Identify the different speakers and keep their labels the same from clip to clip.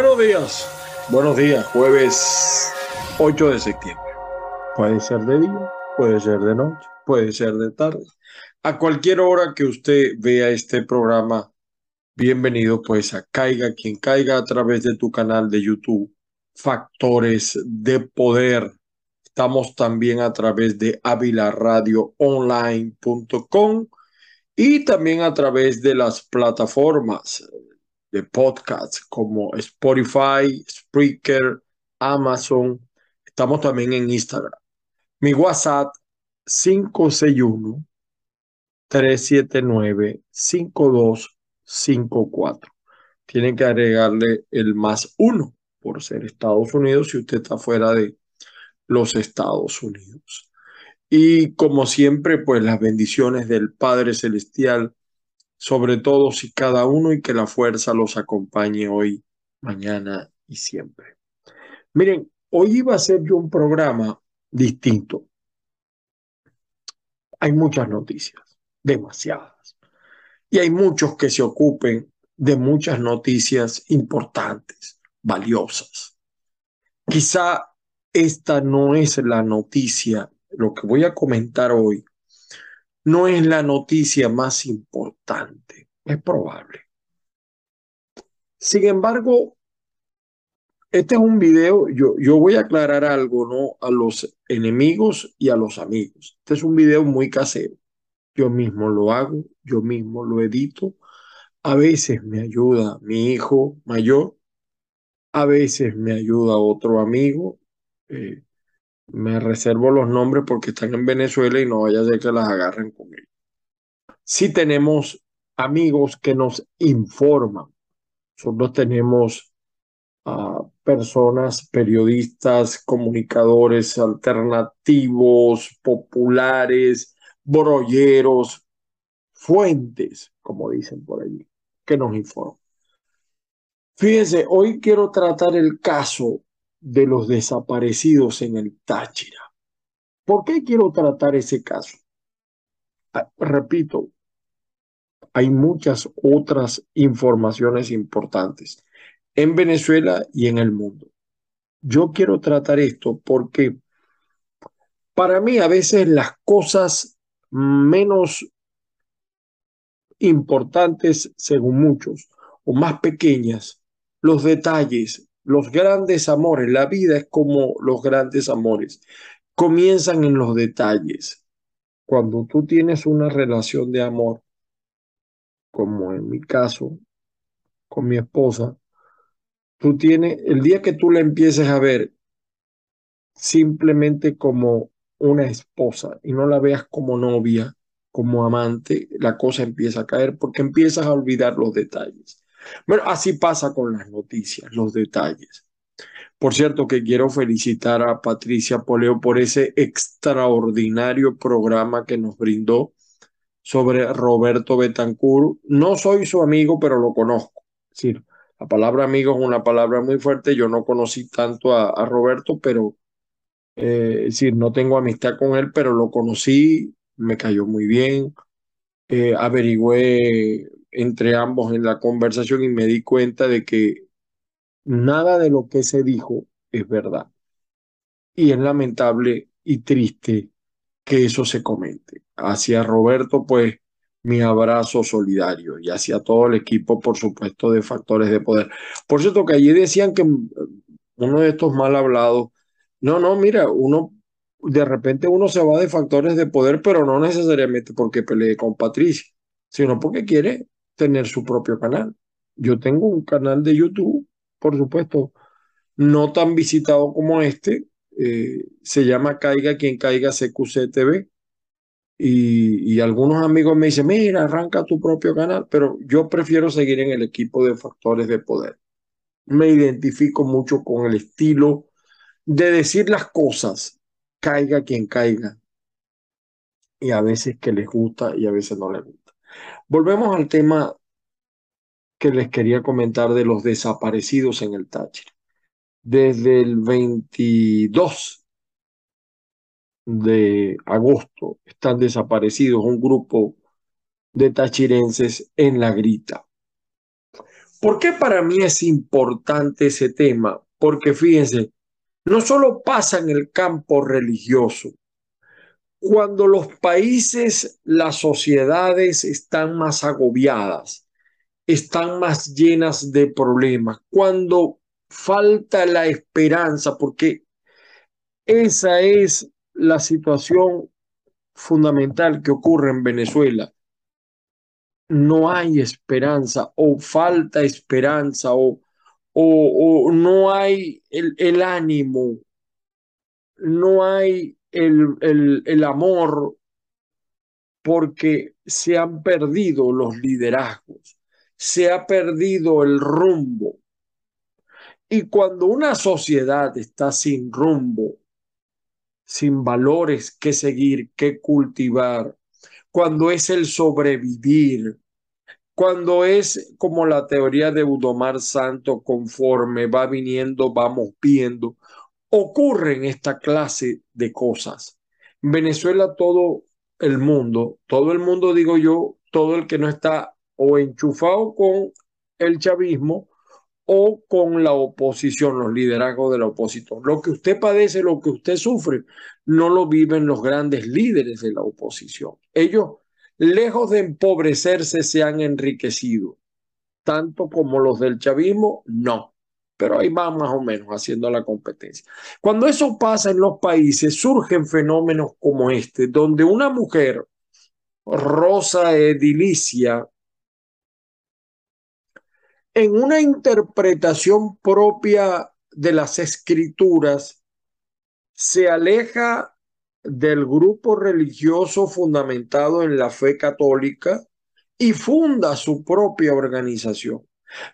Speaker 1: Buenos días, buenos días, jueves 8 de septiembre. Puede ser de día, puede ser de noche, puede ser de tarde. A cualquier hora que usted vea este programa, bienvenido pues a Caiga quien caiga a través de tu canal de YouTube, Factores de Poder. Estamos también a través de avilaradioonline.com y también a través de las plataformas de podcasts como Spotify, Spreaker, Amazon. Estamos también en Instagram. Mi WhatsApp 561 379 5254. Tienen que agregarle el más uno por ser Estados Unidos si usted está fuera de los Estados Unidos. Y como siempre, pues las bendiciones del Padre Celestial sobre todos y cada uno y que la fuerza los acompañe hoy, mañana y siempre. Miren, hoy iba a ser yo un programa distinto. Hay muchas noticias, demasiadas. Y hay muchos que se ocupen de muchas noticias importantes, valiosas. Quizá esta no es la noticia, lo que voy a comentar hoy, no es la noticia más importante, es probable. Sin embargo, este es un video, yo, yo voy a aclarar algo, ¿no? A los enemigos y a los amigos. Este es un video muy casero. Yo mismo lo hago, yo mismo lo edito. A veces me ayuda mi hijo mayor, a veces me ayuda otro amigo. Eh, me reservo los nombres porque están en Venezuela y no vaya a ser que las agarren con él. Sí tenemos amigos que nos informan. Nosotros tenemos a personas, periodistas, comunicadores alternativos, populares, brolleros, fuentes, como dicen por allí, que nos informan. Fíjense, hoy quiero tratar el caso de los desaparecidos en el Táchira. ¿Por qué quiero tratar ese caso? Ah, repito, hay muchas otras informaciones importantes en Venezuela y en el mundo. Yo quiero tratar esto porque para mí a veces las cosas menos importantes, según muchos, o más pequeñas, los detalles, los grandes amores, la vida es como los grandes amores, comienzan en los detalles. Cuando tú tienes una relación de amor, como en mi caso, con mi esposa, tú tienes, el día que tú la empieces a ver simplemente como una esposa y no la veas como novia, como amante, la cosa empieza a caer porque empiezas a olvidar los detalles. Bueno, así pasa con las noticias, los detalles. Por cierto, que quiero felicitar a Patricia Poleo por ese extraordinario programa que nos brindó sobre Roberto Betancourt. No soy su amigo, pero lo conozco. Decir, la palabra amigo es una palabra muy fuerte. Yo no conocí tanto a, Roberto, pero eh, decir, no tengo amistad con él, pero lo conocí, me cayó muy bien. Eh, averigüé entre ambos en la conversación y me di cuenta de que nada de lo que se dijo es verdad. Y es lamentable y triste que eso se comente. Hacia Roberto, pues mi abrazo solidario y hacia todo el equipo, por supuesto, de factores de poder. Por cierto, que allí decían que uno de estos mal hablados, no, no, mira, uno de repente uno se va de factores de poder, pero no necesariamente porque pelee con Patricia, sino porque quiere tener su propio canal. Yo tengo un canal de YouTube, por supuesto, no tan visitado como este, eh, se llama Caiga quien caiga CQC TV. Y, y, algunos amigos me dicen, mira, arranca tu propio canal, pero yo prefiero seguir en el equipo de factores de poder. Me identifico mucho con el estilo de decir las cosas, caiga quien caiga. Y a veces que les gusta y a veces no les gusta. Volvemos al tema que les quería comentar de los desaparecidos en el Táchira. Desde el 22 de agosto están desaparecidos un grupo de tachirenses en la grita. ¿Por qué para mí es importante ese tema? Porque fíjense, no solo pasa en el campo religioso, cuando los países, las sociedades están más agobiadas, están más llenas de problemas, cuando falta la esperanza, porque esa es la situación fundamental que ocurre en Venezuela. No hay esperanza o falta esperanza o, o, no hay el, el, ánimo, no hay el, el, el amor porque se han perdido los liderazgos, se ha perdido el rumbo. Y cuando una sociedad está sin rumbo, sin valores que seguir, que cultivar, cuando es el sobrevivir, cuando es como la teoría de Udomar Santo, conforme va viniendo, vamos viendo, ocurren esta clase de cosas. En Venezuela todo el mundo, todo el mundo digo yo, todo el que no está o enchufado con el chavismo o con la oposición, los liderazgos de la oposición. Lo que usted padece, lo que usted sufre, no lo viven los grandes líderes de la oposición. Ellos, lejos de empobrecerse, se han enriquecido, tanto como los del chavismo, no. Pero ahí van más o menos haciendo la competencia. Cuando eso pasa en los países, surgen fenómenos como este, donde una mujer, Rosa Edilicia, en una interpretación propia de las escrituras, se aleja del grupo religioso fundamentado en la fe católica y funda su propia organización.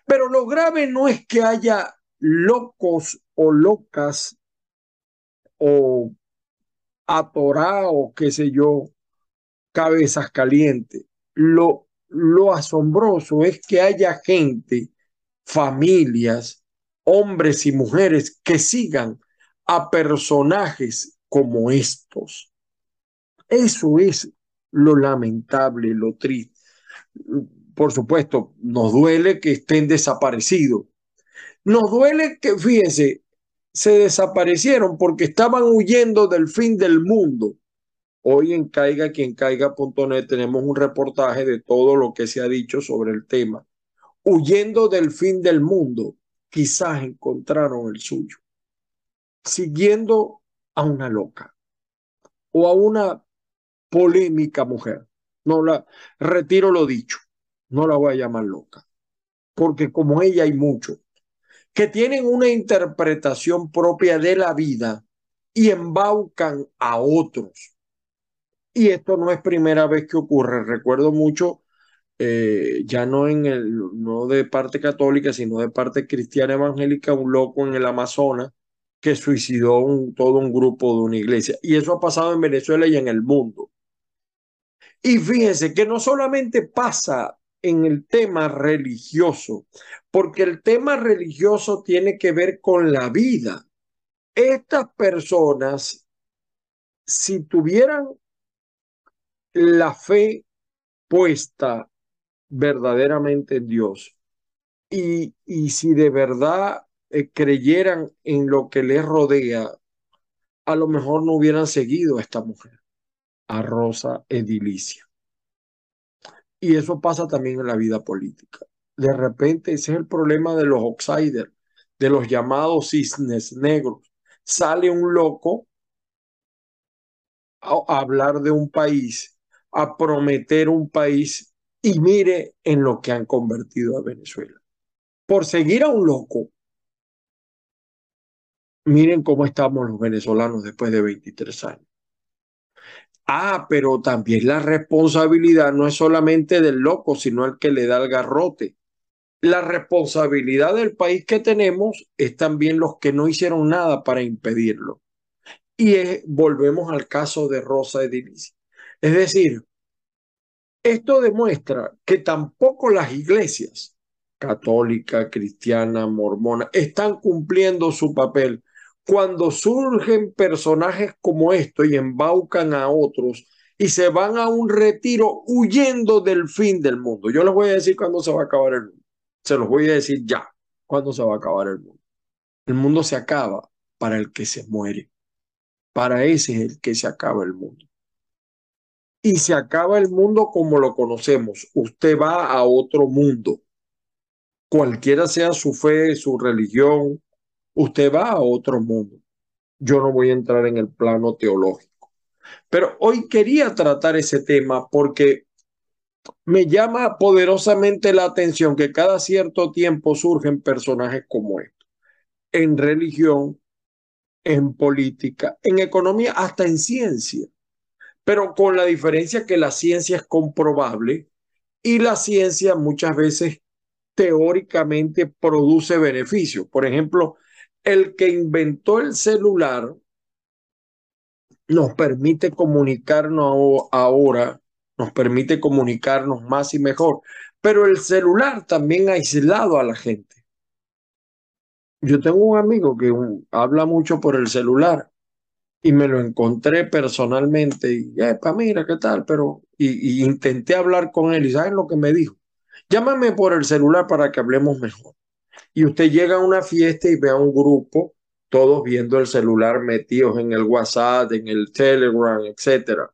Speaker 1: Pero lo grave no es que haya locos o locas o atorados, qué sé yo, cabezas calientes. Lo lo asombroso es que haya gente, familias, hombres y mujeres que sigan a personajes como estos. Eso es lo lamentable, lo triste. Por supuesto, nos duele que estén desaparecidos. Nos duele que, fíjense, se desaparecieron porque estaban huyendo del fin del mundo. Hoy en Caiga quien caiga.net tenemos un reportaje de todo lo que se ha dicho sobre el tema. Huyendo del fin del mundo, quizás encontraron el suyo. Siguiendo a una loca o a una polémica mujer. No la retiro lo dicho. No la voy a llamar loca. Porque como ella hay muchos que tienen una interpretación propia de la vida y embaucan a otros y esto no es primera vez que ocurre. Recuerdo mucho, eh, ya no en el, no de parte católica, sino de parte cristiana evangélica, un loco en el Amazonas que suicidó un, todo un grupo de una iglesia. Y eso ha pasado en Venezuela y en el mundo. Y fíjense que no solamente pasa en el tema religioso, porque el tema religioso tiene que ver con la vida. Estas personas, si tuvieran la fe puesta verdaderamente en Dios y, y si de verdad eh, creyeran en lo que les rodea, a lo mejor no hubieran seguido a esta mujer, a Rosa Edilicia. Y eso pasa también en la vida política. De repente ese es el problema de los outsiders, de los llamados cisnes negros. Sale un loco a hablar de un país a prometer un país y mire en lo que han convertido a Venezuela. Por seguir a un loco, miren cómo estamos los venezolanos después de 23 años. Ah, pero también la responsabilidad no es solamente del loco, sino el que le da el garrote. La responsabilidad del país que tenemos es también los que no hicieron nada para impedirlo. Y volvemos al caso de Rosa Edilicia. Es decir, esto demuestra que tampoco las iglesias católica, cristiana, mormona, están cumpliendo su papel. Cuando surgen personajes como esto y embaucan a otros y se van a un retiro huyendo del fin del mundo. Yo les voy a decir cuándo se va a acabar el mundo. Se los voy a decir ya. ¿Cuándo se va a acabar el mundo? El mundo se acaba para el que se muere. Para ese es el que se acaba el mundo. Y se acaba el mundo como lo conocemos. Usted va a otro mundo. Cualquiera sea su fe, su religión, usted va a otro mundo. Yo no voy a entrar en el plano teológico. Pero hoy quería tratar ese tema porque me llama poderosamente la atención que cada cierto tiempo surgen personajes como estos, en religión, en política, en economía, hasta en ciencia, pero con la diferencia que la ciencia es comprobable y la ciencia muchas veces teóricamente produce beneficios. Por ejemplo, el que inventó el celular nos permite comunicarnos ahora nos permite comunicarnos más y mejor, pero el celular también ha aislado a la gente. Yo tengo un amigo que habla mucho por el celular y me lo encontré personalmente y, epa, mira, ¿qué tal? Pero, y, intenté hablar con él y ¿saben lo que me dijo? Llámame por el celular para que hablemos mejor. Y usted llega a una fiesta y ve a un grupo, todos viendo el celular metidos en el WhatsApp, en el Telegram, etcétera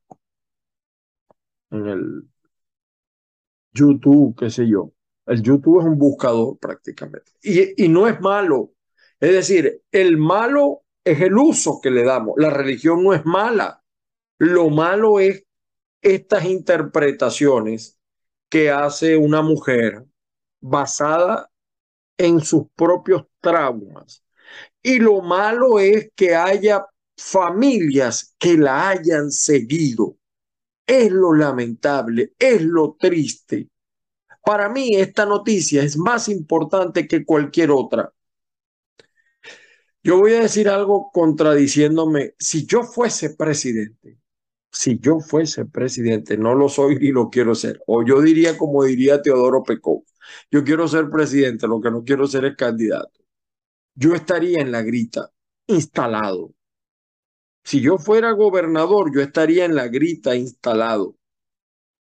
Speaker 1: en el YouTube, qué sé yo. El YouTube es un buscador prácticamente. Y, y no es malo. Es decir, el malo es el uso que le damos. La religión no es mala. Lo malo es estas interpretaciones que hace una mujer basada en sus propios traumas. Y lo malo es que haya familias que la hayan seguido es lo lamentable, es lo triste. Para mí esta noticia es más importante que cualquier otra. Yo voy a decir algo contradiciéndome. Si yo fuese presidente, si yo fuese presidente, no lo soy y lo quiero ser. O yo diría como diría Teodoro Pecó, yo quiero ser presidente, lo que no quiero ser es candidato. Yo estaría en la grita, instalado, si yo fuera gobernador, yo estaría en la grita instalado,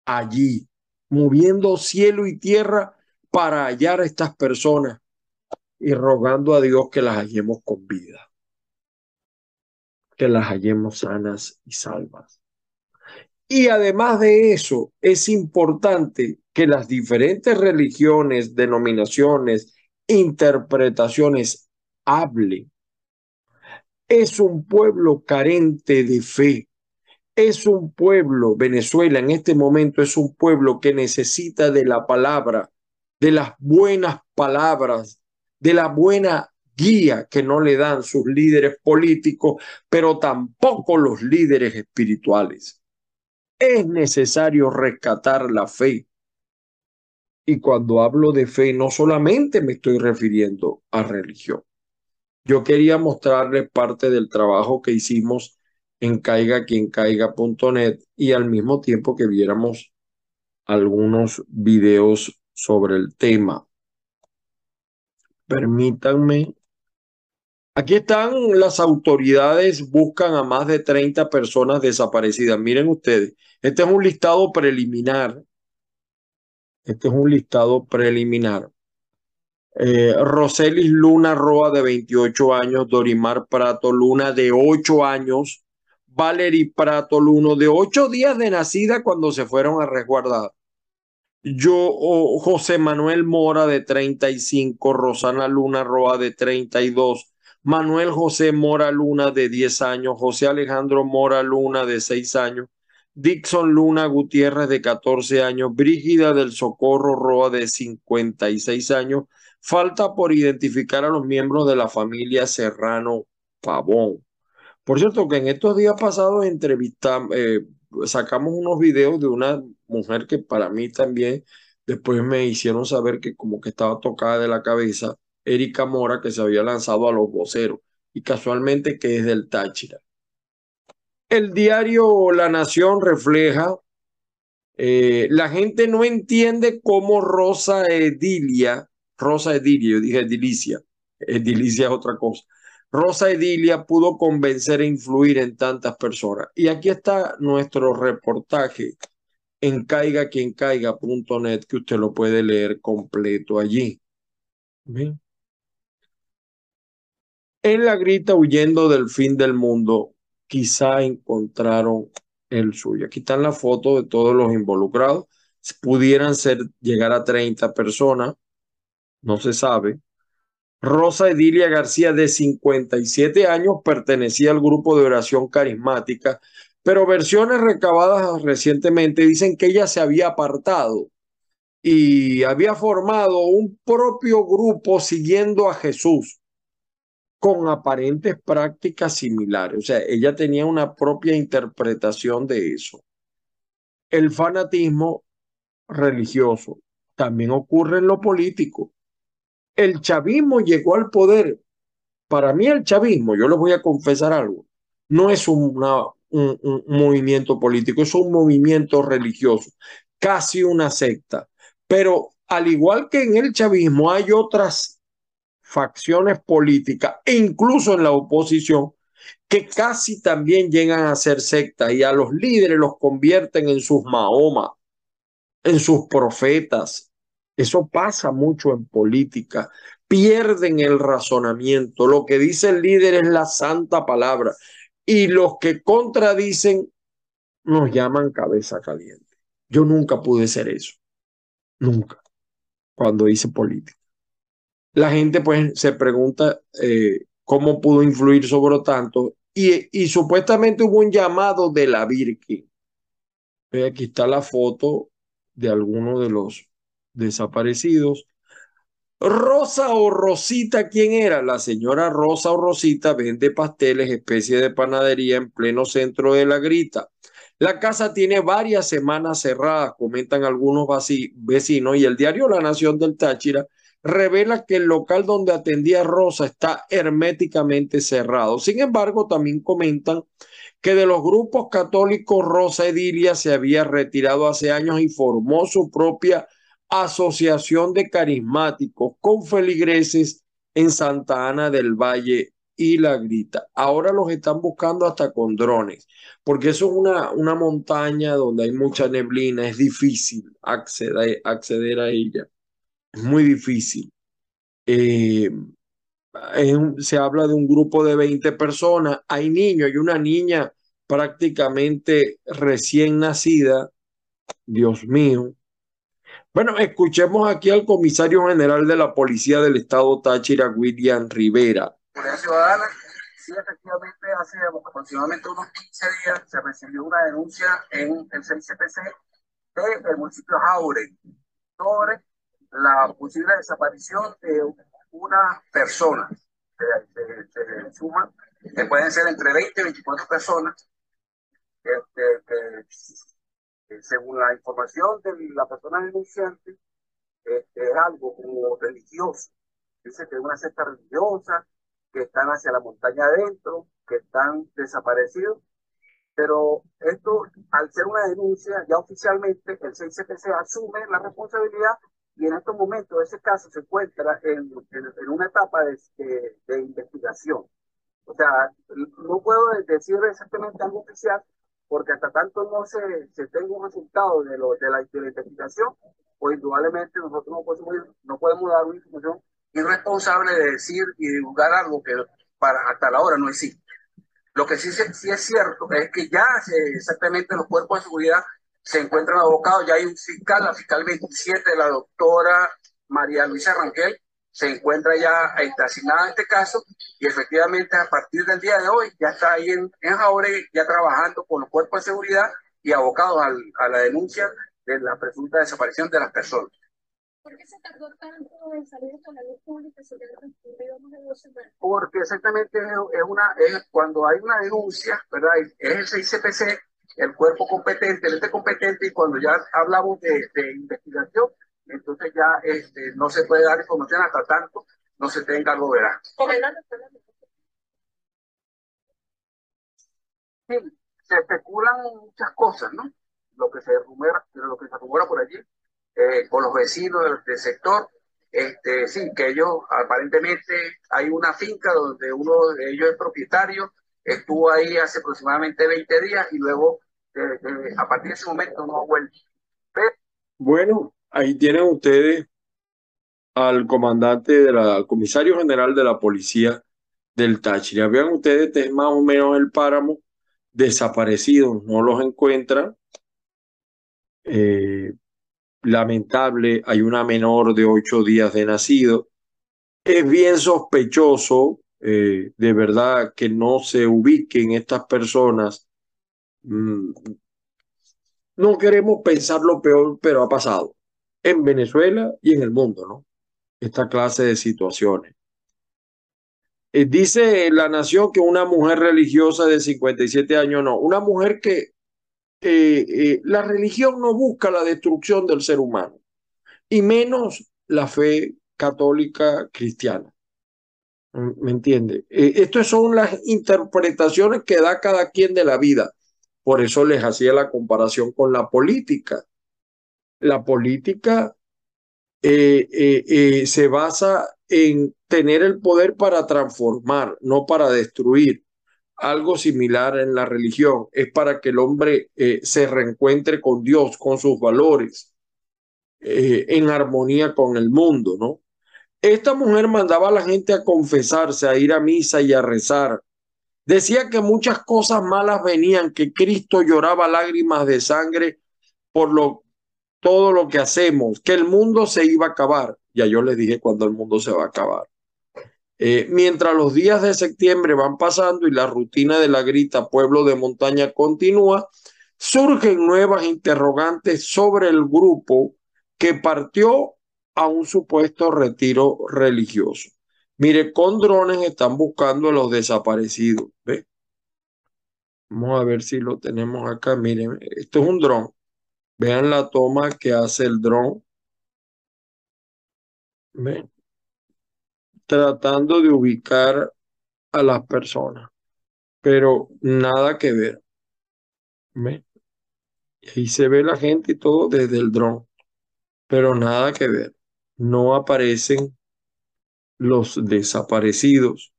Speaker 1: allí, moviendo cielo y tierra para hallar a estas personas y rogando a Dios que las hallemos con vida, que las hallemos sanas y salvas. Y además de eso, es importante que las diferentes religiones, denominaciones, interpretaciones hablen es un pueblo carente de fe. Es un pueblo, Venezuela en este momento es un pueblo que necesita de la palabra, de las buenas palabras, de la buena guía que no le dan sus líderes políticos, pero tampoco los líderes espirituales. Es necesario rescatar la fe. Y cuando hablo de fe, no solamente me estoy refiriendo a religión. Yo quería mostrarles parte del trabajo que hicimos en caiga.net y al mismo tiempo que viéramos algunos videos sobre el tema. Permítanme. Aquí están las autoridades, buscan a más de 30 personas desaparecidas. Miren ustedes, este es un listado preliminar. Este es un listado preliminar. Eh, Roselis Luna Roa de 28 años, Dorimar Prato Luna de 8 años, Valery Prato Luna de 8 días de nacida cuando se fueron a resguardar. Yo, José Manuel Mora de 35, Rosana Luna Roa de 32, Manuel José Mora Luna de 10 años, José Alejandro Mora Luna de 6 años, Dixon Luna Gutiérrez de 14 años, Brígida del Socorro Roa de 56 años, Falta por identificar a los miembros de la familia Serrano Pavón. Por cierto, que en estos días pasados entrevistamos, eh, sacamos unos videos de una mujer que para mí también después me hicieron saber que como que estaba tocada de la cabeza, Erika Mora, que se había lanzado a los voceros y casualmente que es del Táchira. El diario La Nación refleja, eh, la gente no entiende cómo Rosa Edilia Rosa Edilia, yo dije Edilicia, Edilicia es otra cosa. Rosa Edilia pudo convencer e influir en tantas personas. Y aquí está nuestro reportaje en caigaquiencaiga.net que usted lo puede leer completo allí. En la grita, huyendo del fin del mundo, quizá encontraron el suyo. Aquí están las fotos de todos los involucrados. Pudieran ser, llegar a 30 personas, no se sabe. Rosa Edilia García, de 57 años, pertenecía al grupo de oración carismática, pero versiones recabadas recientemente dicen que ella se había apartado y había formado un propio grupo siguiendo a Jesús con aparentes prácticas similares. O sea, ella tenía una propia interpretación de eso. El fanatismo religioso también ocurre en lo político. El chavismo llegó al poder. Para mí el chavismo, yo les voy a confesar algo, no es un, un movimiento político, es un movimiento religioso, casi una secta. Pero al igual que en el chavismo hay otras facciones políticas e incluso en la oposición que casi también llegan a ser sectas y a los líderes los convierten en sus Mahoma, en sus profetas. Eso pasa mucho en política. Pierden el razonamiento. Lo que dice el líder es la santa palabra. Y los que contradicen nos llaman cabeza caliente. Yo nunca pude ser eso. Nunca. Cuando hice política la gente pues se pregunta eh, cómo pudo influir sobre tanto y, supuestamente hubo un llamado de la Virgen. Aquí está la foto de alguno de los desaparecidos. Rosa o Rosita, ¿quién era? La señora Rosa o Rosita vende pasteles, especie de panadería en pleno centro de la grita. La casa tiene varias semanas cerradas, comentan algunos vecinos, y el diario La Nación del Táchira revela que el local donde atendía Rosa está herméticamente cerrado. Sin embargo, también comentan que de los grupos católicos Rosa Edilia se había retirado hace años y formó su propia asociación de carismáticos con feligreses en Santa Ana del Valle y La Grita. Ahora los están buscando hasta con drones, porque eso es una, una montaña donde hay mucha neblina, es difícil acceder, acceder a ella muy difícil. Eh, se habla de un grupo de 20 personas, hay niños, hay una niña prácticamente recién nacida, Dios mío. Bueno, escuchemos aquí al comisario general de la Policía del Estado Táchira, William Rivera.
Speaker 2: Sí, efectivamente, hace aproximadamente unos 15 días se recibió una denuncia en el CICPC del municipio Jaure sobre la posible desaparición de una persona. Se, suman, que pueden ser entre 20 y 24 personas, este, que, según la información de la persona denunciante, este, es algo como religioso. Dice que es una secta religiosa, que están hacia la montaña adentro, que están desaparecidos. Pero esto, al ser una denuncia, ya oficialmente el 6CPC asume la responsabilidad y en estos momentos ese caso se encuentra en, en, una etapa de, de, investigación. O sea, no puedo decir exactamente algo oficial porque hasta tanto no se, se tenga un resultado de, lo, de, la, investigación, pues indudablemente nosotros no podemos, no podemos dar una información irresponsable de decir y divulgar algo que para hasta la hora no existe. Lo que sí, sí es cierto es que ya exactamente los cuerpos de seguridad se encuentran abocados. Ya hay un fiscal, la fiscal 27, la doctora María Luisa Ranquel, se encuentra ya asignada en este caso y efectivamente a partir del día de hoy ya está ahí en, en ya trabajando con los cuerpos de seguridad y abocados a la denuncia de la presunta desaparición de las personas. ¿Por qué se tardó tanto en salir con la luz pública si Porque exactamente es una, es cuando hay una denuncia, ¿verdad? Es el 6CPC el cuerpo competente, el ente competente, y cuando ya hablamos de, investigación, entonces ya este, no se puede dar información hasta tanto no se tenga algo veraz. Sí, se especulan muchas cosas, ¿no? Lo que se rumora, lo que se rumora por allí, eh, con los vecinos del, sector, este, sí, que ellos aparentemente hay una finca donde uno de ellos es propietario, estuvo ahí hace aproximadamente 20 días y luego a partir de ese momento no ha vuelto.
Speaker 1: Bueno, ahí tienen ustedes al comandante, de la, al comisario general de la policía del Táchira. Vean ustedes, es más o menos el páramo, desaparecidos, no los encuentran. Eh, lamentable, hay una menor de ocho días de nacido. Es bien sospechoso, eh, de verdad, que no se ubiquen estas personas. Mm, no queremos pensar lo peor, pero ha pasado en Venezuela y en el mundo, ¿no? Esta clase de situaciones. Eh, dice la nación que una mujer religiosa de 57 años no, una mujer que eh, eh, la religión no busca la destrucción del ser humano, y menos la fe católica cristiana. ¿Me entiende? estas son las interpretaciones que da cada quien de la vida. Por eso les hacía la comparación con la política. La política se basa en tener el poder para transformar, no para destruir. Algo similar en la religión es para que el hombre eh, se reencuentre con Dios, con sus valores, eh, en armonía con el mundo, ¿no? Esta mujer mandaba a la gente a confesarse, a ir a misa y a rezar. Decía que muchas cosas malas venían, que Cristo lloraba lágrimas de sangre por lo, todo lo que hacemos, que el mundo se iba a acabar. Ya yo les dije cuando el mundo se va a acabar. Eh, mientras los días de septiembre van pasando y la rutina de la grita pueblo de montaña continúa, surgen nuevas interrogantes sobre el grupo que partió a un supuesto retiro religioso. Mire, con drones están buscando a los desaparecidos. ¿ve? Vamos a ver si lo tenemos acá. Miren, esto es un dron. Vean la toma que hace el dron. ¿Ven? tratando de ubicar a las personas, pero nada que ver. ¿Ve? Y ahí se ve la gente y todo desde el dron, pero nada que ver. No aparecen los desaparecidos.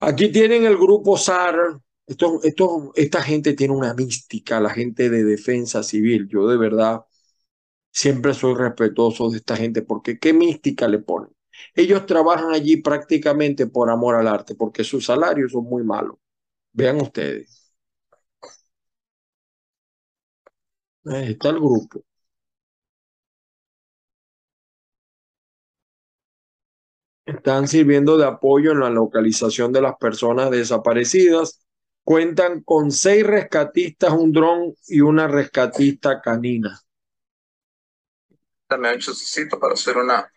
Speaker 1: Aquí tienen el grupo SAR. Esto, esto, esta gente tiene una mística, la gente de defensa civil. Yo de verdad siempre soy respetuoso de esta gente porque qué mística le ponen. Ellos trabajan allí prácticamente por amor al arte, porque sus salarios son muy malos. Vean ustedes. Ahí está el grupo. Están sirviendo de apoyo en la localización de las personas desaparecidas. Cuentan con seis rescatistas, un dron y una rescatista canina.
Speaker 2: También necesito para hacer una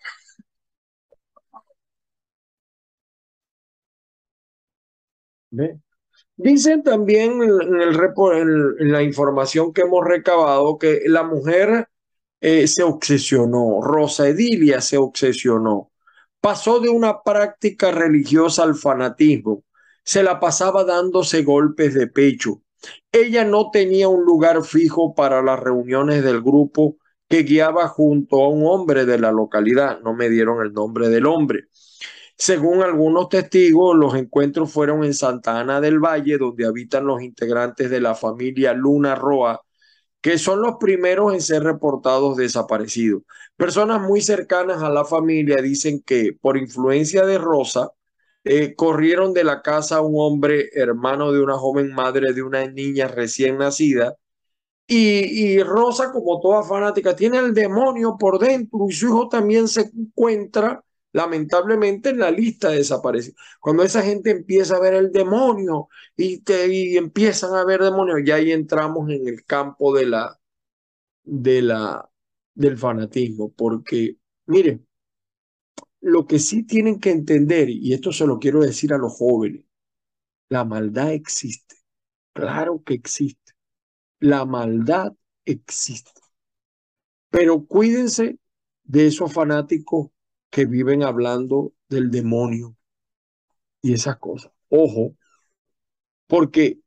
Speaker 1: Dicen también en, el, en, la información que hemos recabado que la mujer eh, se obsesionó, Rosa Edilia se obsesionó, pasó de una práctica religiosa al fanatismo, se la pasaba dándose golpes de pecho. Ella no tenía un lugar fijo para las reuniones del grupo que guiaba junto a un hombre de la localidad, no me dieron el nombre del hombre. Según algunos testigos, los encuentros fueron en Santa Ana del Valle, donde habitan los integrantes de la familia Luna Roa, que son los primeros en ser reportados desaparecidos. Personas muy cercanas a la familia dicen que por influencia de Rosa, eh, corrieron de la casa un hombre hermano de una joven madre de una niña recién nacida. Y, y Rosa, como toda fanática, tiene el demonio por dentro y su hijo también se encuentra lamentablemente en la lista desaparece. Cuando esa gente empieza a ver el demonio y, y empiezan a ver demonios, ya ahí entramos en el campo de la, de la, del fanatismo, porque miren, lo que sí tienen que entender, y esto se lo quiero decir a los jóvenes, la maldad existe, claro que existe, la maldad existe, pero cuídense de esos fanáticos que viven hablando del demonio y esas cosas. Ojo, porque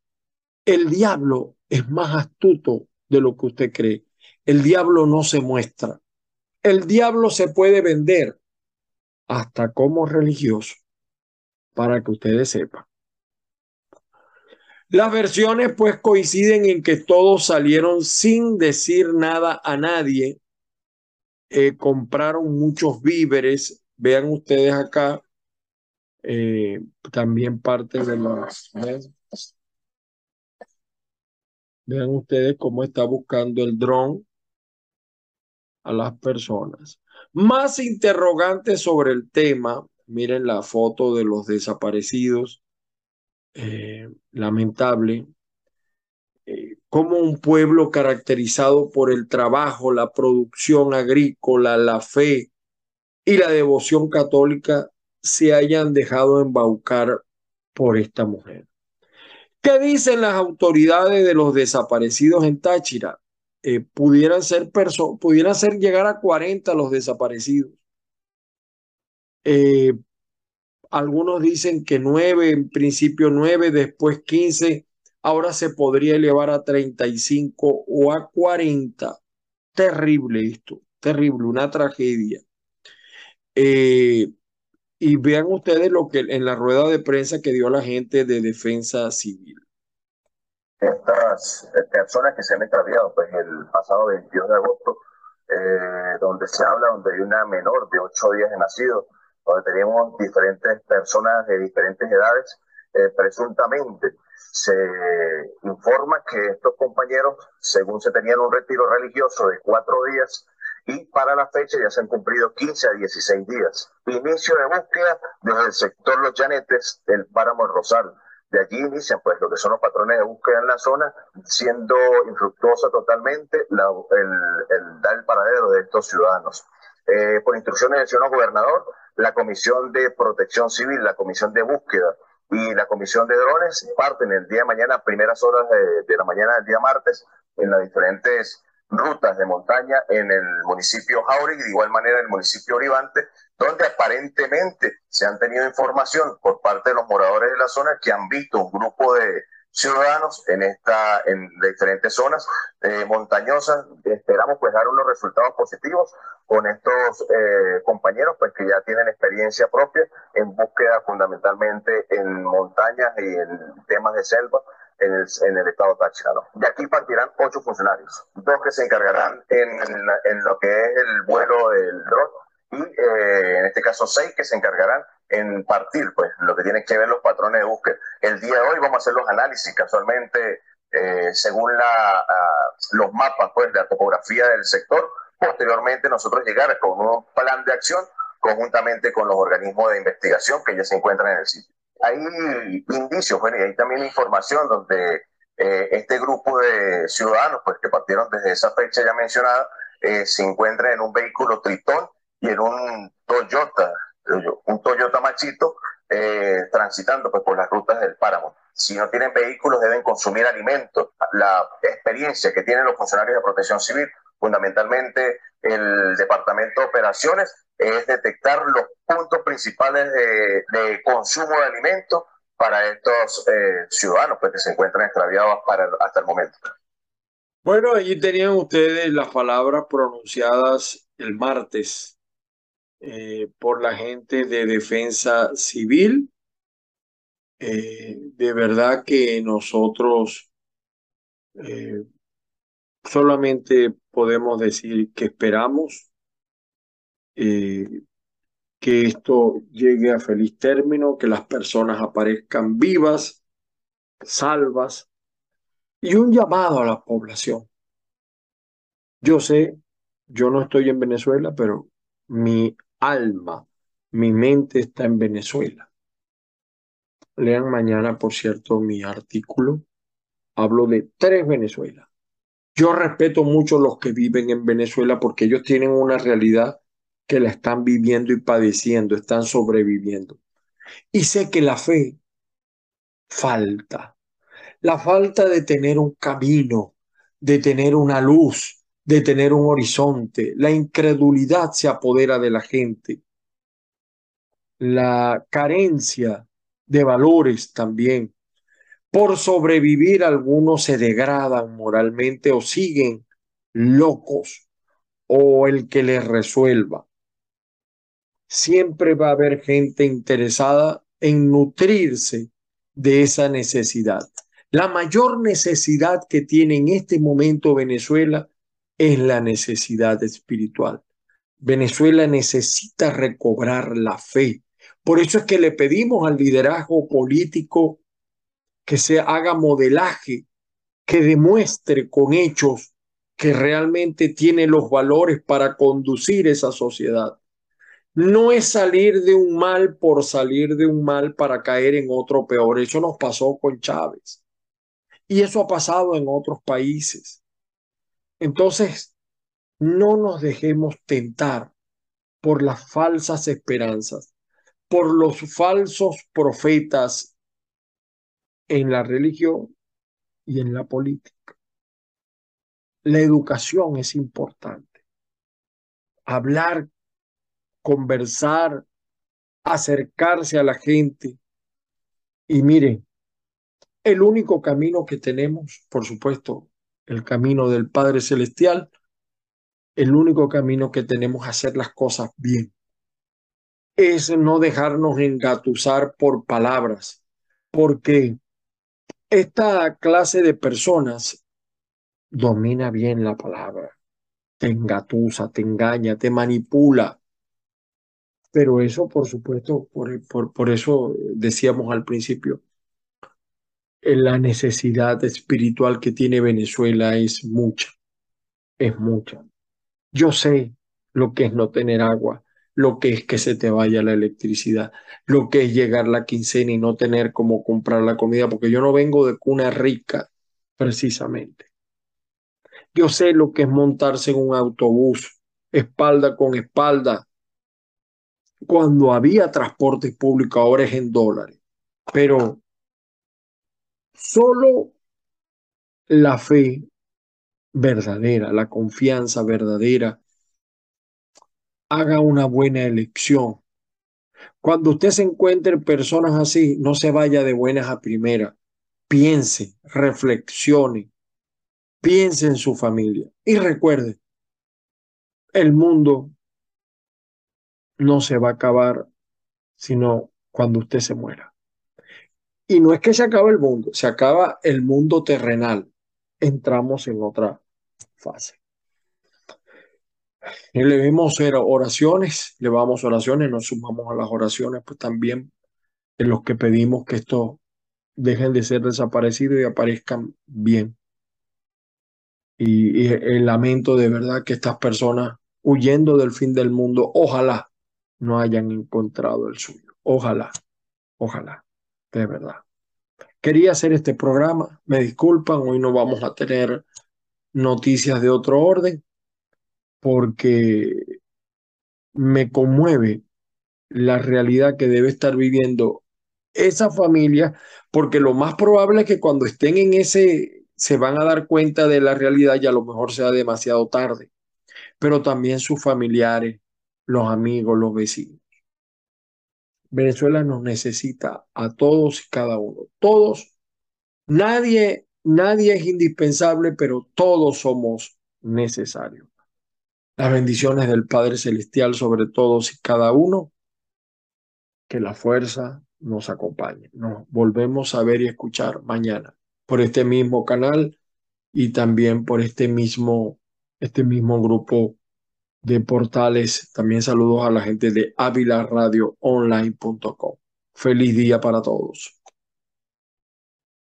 Speaker 1: el diablo es más astuto de lo que usted cree. El diablo no se muestra. El diablo se puede vender hasta como religioso, para que ustedes sepan. Las versiones pues coinciden en que todos salieron sin decir nada a nadie eh, compraron muchos víveres. Vean ustedes acá, eh, también parte de los... Vean ustedes cómo está buscando el dron a las personas. Más interrogantes sobre el tema. Miren la foto de los desaparecidos. Eh, lamentable. Como un pueblo caracterizado por el trabajo, la producción agrícola, la fe y la devoción católica se hayan dejado embaucar por esta mujer. ¿Qué dicen las autoridades de los desaparecidos en Táchira? Eh, pudieran ser pudieran ser llegar a 40 los desaparecidos. Eh, algunos dicen que 9, en principio 9, después 15, ahora se podría elevar a 35 o a 40. Terrible esto, terrible, una tragedia. Eh, y vean ustedes lo que en la rueda de prensa que dio la gente de defensa civil.
Speaker 3: Estas personas que se han extraviado pues, el pasado 22 de agosto, eh, donde se habla, donde hay una menor de 8 días de nacido, donde tenemos diferentes personas de diferentes edades, eh, presuntamente se informa que estos compañeros, según se tenían un retiro religioso de cuatro días, y para la fecha ya se han cumplido 15 a 16 días. Inicio de búsqueda desde el sector Los Llanetes del Páramo Rosal. De allí inician pues lo que son los patrones de búsqueda en la zona, siendo infructuosa totalmente el, dar el paradero de estos ciudadanos. Eh, por instrucciones del señor gobernador, la Comisión de Protección Civil, la Comisión de Búsqueda y la Comisión de Drones parten el día de mañana, primeras horas de, de la mañana del día martes, en las diferentes rutas de montaña en el municipio Jauregui, de igual manera en el municipio Orivante, donde aparentemente se han tenido información por parte de los moradores de la zona que han visto un grupo de ciudadanos en esta en diferentes zonas eh, montañosas. Esperamos pues dar unos resultados positivos con estos eh, compañeros pues que ya tienen experiencia propia en búsqueda fundamentalmente en montañas y en temas de selva en el, en el estado Táchira. De aquí partirán ocho funcionarios, dos que se encargarán en, en, lo que es el vuelo del dron y eh, en este caso seis que se encargarán en partir, pues lo que tiene que ver los patrones de búsqueda. El día de hoy vamos a hacer los análisis, casualmente eh, según la, los mapas pues, de la topografía del sector. Posteriormente nosotros llegar con un plan de acción conjuntamente con los organismos de investigación que ya se encuentran en el sitio hay indicios, y hay también información donde eh, este grupo de ciudadanos, pues que partieron desde esa fecha ya mencionada, eh, se encuentra en un vehículo Tritón y en un Toyota, un Toyota Machito, eh, transitando pues, por las rutas del páramo. Si no tienen vehículos, deben consumir alimentos. La experiencia que tienen los funcionarios de protección civil, fundamentalmente el Departamento de Operaciones, es detectar los puntos principales de, consumo de alimentos para estos eh, ciudadanos pues, que se encuentran extraviados para, hasta el momento.
Speaker 1: Bueno, allí tenían ustedes las palabras pronunciadas el martes eh, por la gente de defensa civil. Eh, de verdad que nosotros solamente podemos decir que esperamos eh, que esto llegue a feliz término, que las personas aparezcan vivas, salvas, y un llamado a la población. Yo sé, yo no estoy en Venezuela, pero mi alma, mi mente está en Venezuela. Lean mañana, por cierto, mi artículo. Hablo de tres Venezuelas. Yo respeto mucho los que viven en Venezuela porque ellos tienen una realidad que la están viviendo y padeciendo, están sobreviviendo. Y sé que la fe falta, la falta de tener un camino, de tener una luz, de tener un horizonte. La incredulidad se apodera de la gente. La carencia de valores también. Por sobrevivir algunos se degradan moralmente o siguen locos o el que les resuelva siempre va a haber gente interesada en nutrirse de esa necesidad. La mayor necesidad que tiene en este momento Venezuela es la necesidad espiritual. Venezuela necesita recobrar la fe. Por eso es que le pedimos al liderazgo político que se haga modelaje, que demuestre con hechos que realmente tiene los valores para conducir esa sociedad. No es salir de un mal por salir de un mal para caer en otro peor. Eso nos pasó con Chávez. Y eso ha pasado en otros países. Entonces, no nos dejemos tentar por las falsas esperanzas, por los falsos profetas en la religión y en la política. La educación es importante. Hablar, conversar, acercarse a la gente. Y miren, el único camino que tenemos, por supuesto, el camino del Padre Celestial, el único camino que tenemos a hacer las cosas bien es no dejarnos engatusar por palabras, porque esta clase de personas domina bien la palabra, te engatusa, te engaña, te manipula. Pero eso, por supuesto, por, por, eso decíamos al principio, la necesidad espiritual que tiene Venezuela es mucha, es mucha. Yo sé lo que es no tener agua, lo que es que se te vaya la electricidad, lo que es llegar la quincena y no tener cómo comprar la comida, porque yo no vengo de cuna rica, precisamente. Yo sé lo que es montarse en un autobús, espalda con espalda, cuando había transporte público, ahora es en dólares. Pero solo la fe verdadera, la confianza verdadera, haga una buena elección. Cuando usted se encuentre personas así, no se vaya de buenas a primeras. Piense, reflexione, piense en su familia y recuerde, el mundo no se va a acabar sino cuando usted se muera. Y no es que se acabe el mundo, se acaba el mundo terrenal. Entramos en otra fase. Y le vimos oraciones, le vamos oraciones, nos sumamos a las oraciones, pues también en los que pedimos que esto dejen de ser desaparecidos y aparezcan bien. Y, y el lamento de verdad que estas personas huyendo del fin del mundo, ojalá no hayan encontrado el suyo. Ojalá, ojalá, de verdad. Quería hacer este programa, me disculpan, hoy no vamos a tener noticias de otro orden porque me conmueve la realidad que debe estar viviendo esa familia, porque lo más probable es que cuando estén en ese, se van a dar cuenta de la realidad y a lo mejor sea demasiado tarde, pero también sus familiares, los amigos, los vecinos. Venezuela nos necesita a todos y cada uno. Todos, nadie, nadie es indispensable, pero todos somos necesarios. Las bendiciones del Padre Celestial sobre todos y cada uno. Que la fuerza nos acompañe. Nos volvemos a ver y escuchar mañana por este mismo canal y también por este mismo, este mismo grupo de portales. También saludos a la gente de avilaradioonline.com. Feliz día para todos.